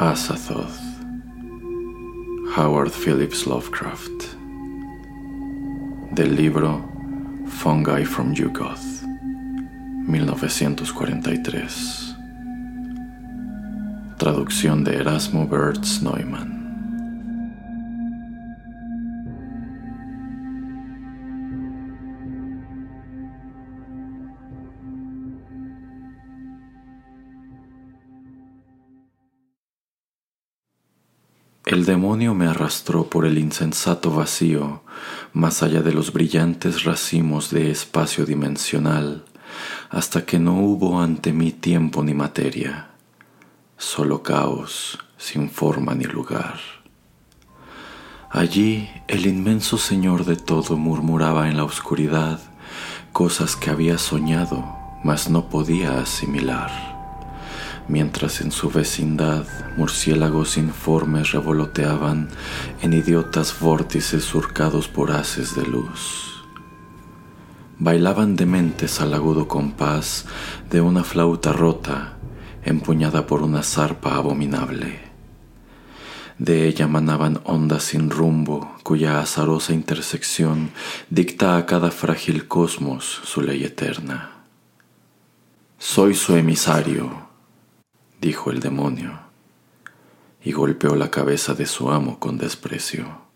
Azathoth, Howard Phillips Lovecraft, del libro Fungi from Yugoth, 1943. Traducción de Erasmo Bertz Neumann. El demonio me arrastró por el insensato vacío, más allá de los brillantes racimos de espacio dimensional, hasta que no hubo ante mí tiempo ni materia, solo caos, sin forma ni lugar. Allí el inmenso Señor de todo murmuraba en la oscuridad cosas que había soñado, mas no podía asimilar mientras en su vecindad murciélagos informes revoloteaban en idiotas vórtices surcados por haces de luz. Bailaban dementes al agudo compás de una flauta rota empuñada por una zarpa abominable. De ella manaban ondas sin rumbo, cuya azarosa intersección dicta a cada frágil cosmos su ley eterna. Soy su emisario, dijo el demonio, y golpeó la cabeza de su amo con desprecio.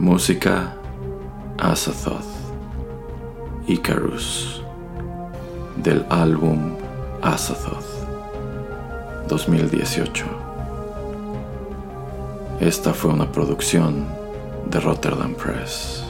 Música Azathoth Icarus del álbum Azathoth 2018. Esta fue una producción de Rotterdam Press.